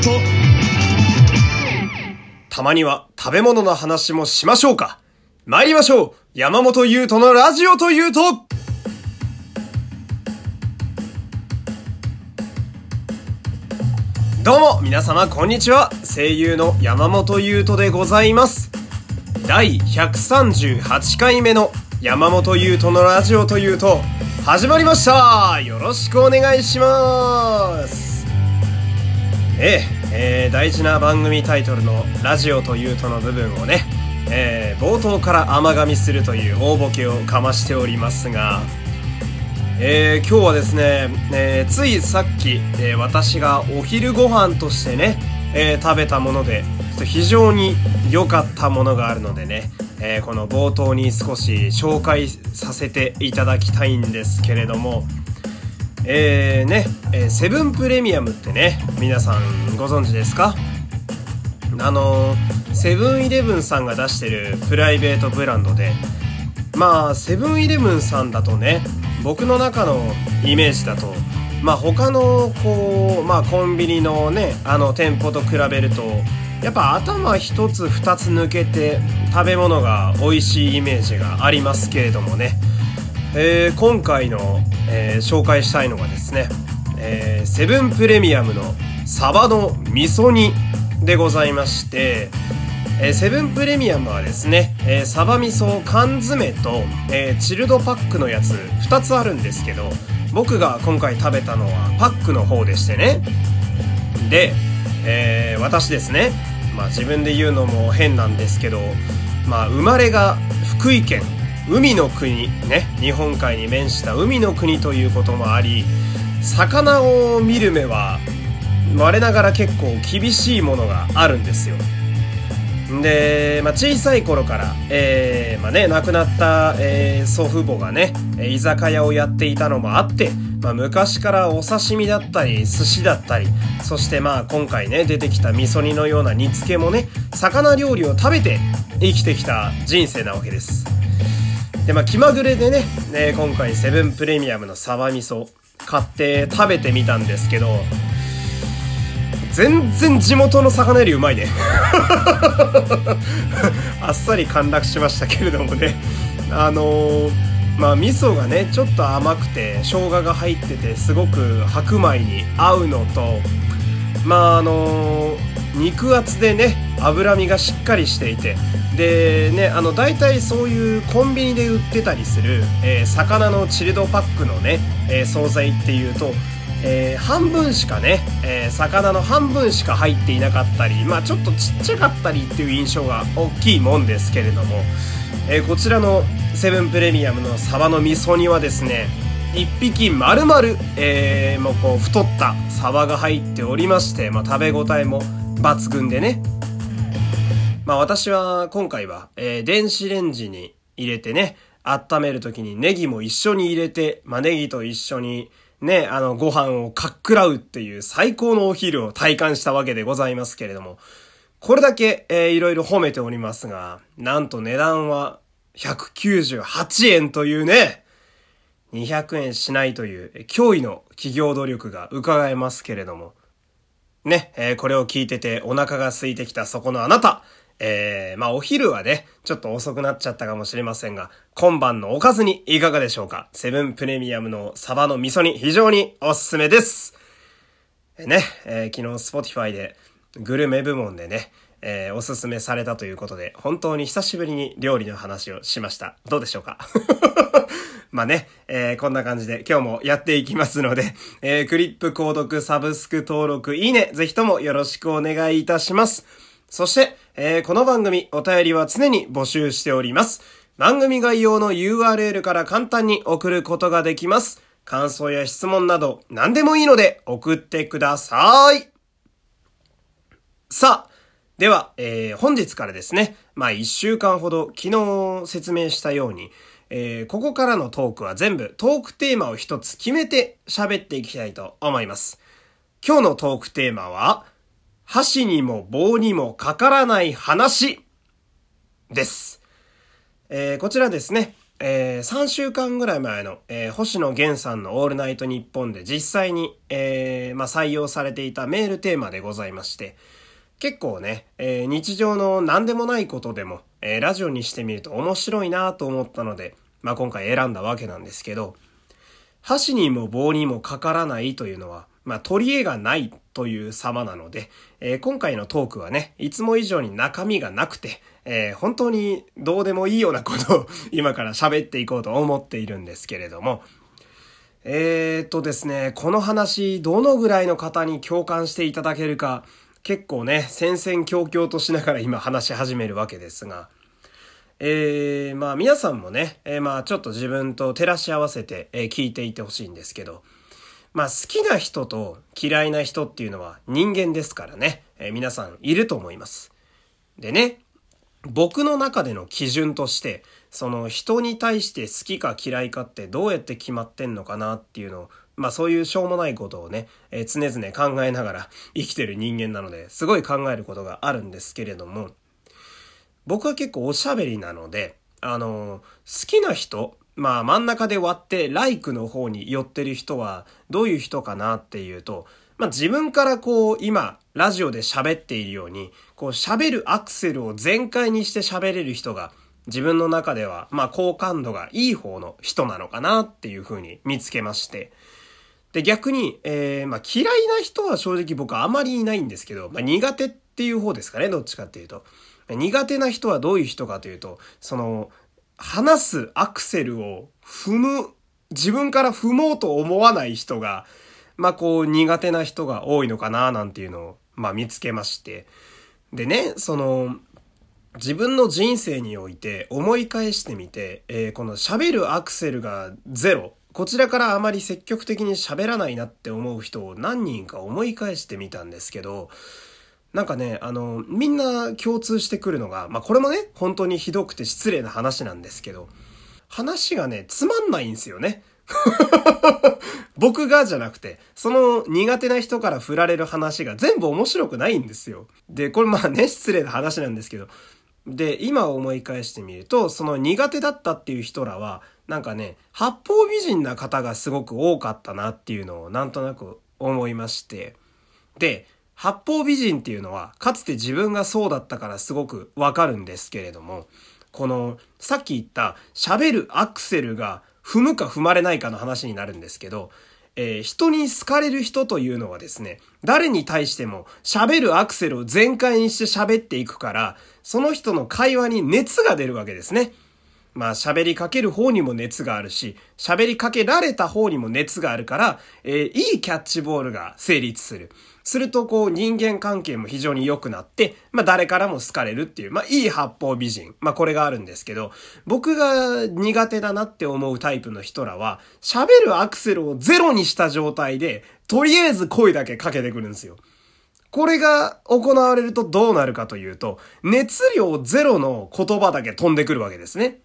と。たまには食べ物の話もしましょうか。参りましょう。山本優斗のラジオというと。どうも皆様こんにちは。声優の山本優斗でございます。第138回目の山本優斗のラジオというと始まりました。よろしくお願いします。ええー、大事な番組タイトルのラジオというとの部分をね、えー、冒頭から甘噛みするという大ボケをかましておりますがえー、今日はですね、えー、ついさっき、えー、私がお昼ご飯としてね、え食べたもので非常に良かったものがあるのでね、えこの冒頭に少し紹介させていただきたいんですけれどもえーね、えセブンプレミアムってね皆さんご存知ですか？あのセブンイレブンさんが出してるプライベートブランドでまあセブンイレブンさんだとね僕の中のイメージだとまあ他のこうまあコンビニのねあの店舗と比べるとやっぱ頭一つ二つ抜けて食べ物が美味しいイメージがありますけれどもね、えー、今回の、えー、紹介したいのがですね、えー、セブンプレミアムのサバの味噌煮でございまして、え、セブンプレミアムはですね、えー、サバ味噌缶詰と、え、チルドパックのやつ2つあるんですけど僕が今回食べたのはパックの方でしてね。で、え、私ですねまあ自分で言うのも変なんですけどまあ生まれが福井県海の国ね日本海に面した海の国ということもあり魚を見る目は我ながら結構厳しいものがあるんですよで、まあ、小さい頃から、えー、まあね、亡くなった、えー、祖父母がね、居酒屋をやっていたのもあって、まあ、昔からお刺身だったり、寿司だったり、そしてまあ今回ね、出てきた味噌煮のような煮付けもね、魚料理を食べて生きてきた人生なわけです。で、まあ気まぐれでね、ね今回セブンプレミアムのサバ味噌買って食べてみたんですけど、全然地元の魚よりうまいね。あっさり陥落しましたけれどもね。あのー、まあ味噌がねちょっと甘くて生姜が入っててすごく白米に合うのとまああのー、肉厚でね脂身がしっかりしていてでねあの大体そういうコンビニで売ってたりする、えー、魚のチルドパックのね、えー、惣菜っていうとえー、半分しかね、えー、魚の半分しか入っていなかったり、まあちょっとちっちゃかったりっていう印象が大きいもんですけれども、えー、こちらのセブンプレミアムのサバの味噌煮はですね、一匹丸々、えー、もうこう太ったサバが入っておりまして、まあ食べ応えも抜群でね。まあ私は今回は、えー、電子レンジに入れてね、温める時にネギも一緒に入れて、まあネギと一緒にね、あの、ご飯をかっくらうっていう最高のお昼を体感したわけでございますけれども、これだけ、えー、いろいろ褒めておりますが、なんと値段は198円というね、200円しないという驚異の企業努力が伺えますけれども、ね、えー、これを聞いててお腹が空いてきたそこのあなた、えー、まあお昼はね、ちょっと遅くなっちゃったかもしれませんが、今晩のおかずにいかがでしょうか？セブンプレミアムのサバの味噌煮非常におすすめです。えー、ね、えー、昨日 Spotify でグルメ部門でね、えー、おすすめされたということで、本当に久しぶりに料理の話をしました。どうでしょうか？まあね、えー、こんな感じで今日もやっていきますので、えー、クリップ購読、サブスク登録、いいね、ぜひともよろしくお願いいたします。そして、えー、この番組、お便りは常に募集しております。番組概要の URL から簡単に送ることができます。感想や質問など何でもいいので送ってください。さあ、では、えー、本日からですね、まあ一週間ほど昨日説明したように、えー、ここからのトークは全部トークテーマを一つ決めて喋っていきたいと思います。今日のトークテーマは、箸にも棒にもかからない話です。えー、こちらですね、えー、3週間ぐらい前の、えー、星野源さんのオールナイトニッポンで実際に、えー、まあ、採用されていたメールテーマでございまして、結構ね、えー、日常の何でもないことでも、えー、ラジオにしてみると面白いなと思ったので、まあ、今回選んだわけなんですけど、箸にも棒にもかからないというのは、まあ、取り柄がないという様なので、えー、今回のトークはね、いつも以上に中身がなくて、えー、本当にどうでもいいようなことを 今から喋っていこうと思っているんですけれども、えー、っとですね、この話、どのぐらいの方に共感していただけるか、結構ね、戦々恐々としながら 今話し始めるわけですが、えー、まあ皆さんもね、えー、まあちょっと自分と照らし合わせて、えー、聞いていてほしいんですけど、まあ好きな人と嫌いな人っていうのは人間ですからね、えー、皆さんいると思います。でね、僕の中での基準として、その人に対して好きか嫌いかってどうやって決まってんのかなっていうのをまあそういうしょうもないことをね、えー、常々考えながら 生きてる人間なので、すごい考えることがあるんですけれども、僕は結構おしゃべりなので、あのー、好きな人、まあ真ん中で割って、ライクの方に寄ってる人は、どういう人かなっていうと、まあ自分からこう、今、ラジオで喋っているように、こう喋るアクセルを全開にして喋れる人が、自分の中では、まあ好感度がいい方の人なのかなっていうふうに見つけまして、で、逆に、え、まあ、嫌いな人は正直僕あまりいないんですけど、まあ、苦手っていう方ですかね、どっちかっていうと。苦手な人はどういう人かというと、その、話すアクセルを踏む、自分から踏もうと思わない人が、まあ、こう、苦手な人が多いのかな、なんていうのを、まあ、見つけまして。でね、その、自分の人生において思い返してみて、えー、この喋るアクセルがゼロこちらからあまり積極的に喋らないなって思う人を何人か思い返してみたんですけど、なんかね、あの、みんな共通してくるのが、まあこれもね、本当にひどくて失礼な話なんですけど、話がね、つまんないんですよね。僕がじゃなくて、その苦手な人から振られる話が全部面白くないんですよ。で、これまあね、失礼な話なんですけど、で、今思い返してみると、その苦手だったっていう人らは、なんかね、八方美人な方がすごく多かったなっていうのをなんとなく思いまして。で、八方美人っていうのは、かつて自分がそうだったからすごくわかるんですけれども、この、さっき言った喋るアクセルが踏むか踏まれないかの話になるんですけど、えー、人に好かれる人というのはですね、誰に対しても喋るアクセルを全開にして喋っていくから、その人の会話に熱が出るわけですね。まあ喋りかける方にも熱があるし、喋りかけられた方にも熱があるから、えー、いいキャッチボールが成立する。するとこう人間関係も非常に良くなって、まあ誰からも好かれるっていう、まあいい八方美人。まあこれがあるんですけど、僕が苦手だなって思うタイプの人らは、喋るアクセルをゼロにした状態で、とりあえず声だけかけてくるんですよ。これが行われるとどうなるかというと、熱量ゼロの言葉だけ飛んでくるわけですね。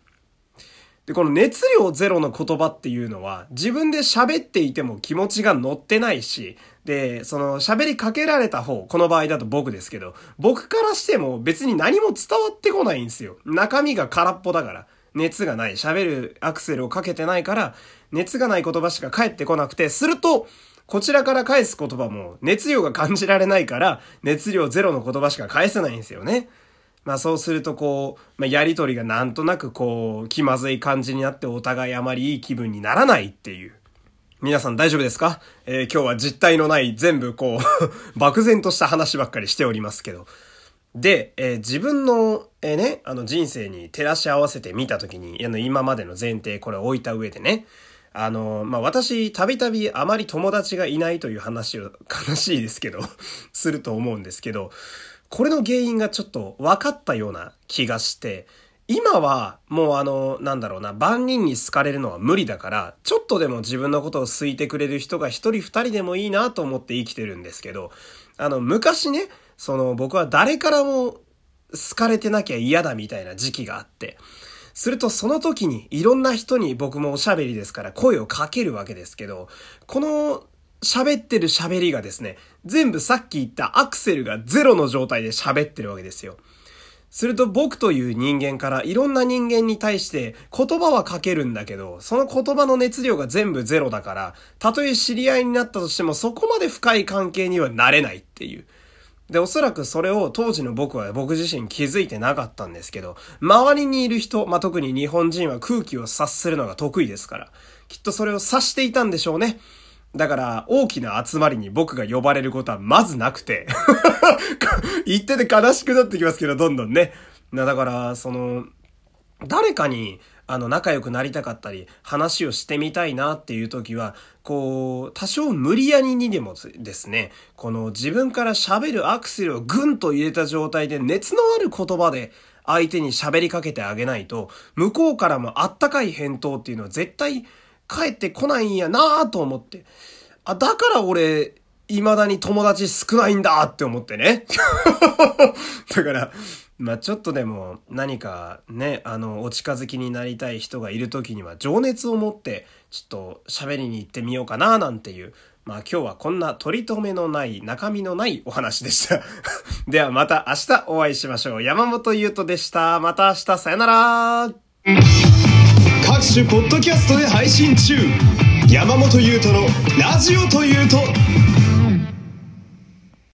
で、この熱量ゼロの言葉っていうのは、自分で喋っていても気持ちが乗ってないし、で、その喋りかけられた方、この場合だと僕ですけど、僕からしても別に何も伝わってこないんですよ。中身が空っぽだから。熱がない。喋るアクセルをかけてないから、熱がない言葉しか返ってこなくて、すると、こちらから返す言葉も熱量が感じられないから、熱量ゼロの言葉しか返せないんですよね。まあそうするとこう、まあやりとりがなんとなくこう、気まずい感じになってお互いあまりいい気分にならないっていう。皆さん大丈夫ですか？えー、今日は実体のない全部こう漠然とした話ばっかりしておりますけど。で、えー、自分の、えー、ね、あの人生に照らし合わせてみたときに、あの今までの前提これを置いた上でね、あの、まあ、私、たびたびあまり友達がいないという話を、悲しいですけどすると思うんですけど、これの原因がちょっと分かったような気がして、今はもうあの、なんだろうな、万人に好かれるのは無理だから、ちょっとでも自分のことを好いてくれる人が一人二人でもいいなと思って生きてるんですけど、あの、昔ね、その僕は誰からも好かれてなきゃ嫌だみたいな時期があって、するとその時にいろんな人に僕もおしゃべりですから声をかけるわけですけど、この喋ってる喋りがですね、全部さっき言ったアクセルがゼロの状態で喋ってるわけですよ。すると僕という人間からいろんな人間に対して言葉は書けるんだけど、その言葉の熱量が全部ゼロだから、たとえ知り合いになったとしてもそこまで深い関係にはなれないっていう。で、おそらくそれを当時の僕は僕自身気づいてなかったんですけど、周りにいる人、まあ、特に日本人は空気を察するのが得意ですから、きっとそれを察していたんでしょうね。だから、大きな集まりに僕が呼ばれることはまずなくて言ってて悲しくなってきますけど、どんどんね。だから、その、誰かに、あの、仲良くなりたかったり、話をしてみたいなっていう時は、こう、多少無理やりにでもですね、この自分から喋るアクセルをぐんと入れた状態で熱のある言葉で相手に喋りかけてあげないと、向こうからもあったかい返答っていうのは絶対帰ってこないんやなぁと思って。あ、だから俺、未だに友達少ないんだって思ってね。だから、まあちょっとでも何かね、あの、お近づきになりたい人がいる時には情熱を持って、ちょっと喋りに行ってみようかななんていう、まあ今日はこんな取り留めのない、中身のないお話でした。ではまた明日お会いしましょう。山本優斗でした。また明日さよなら各種ポッドキャストで配信中。山本優斗のラジオというと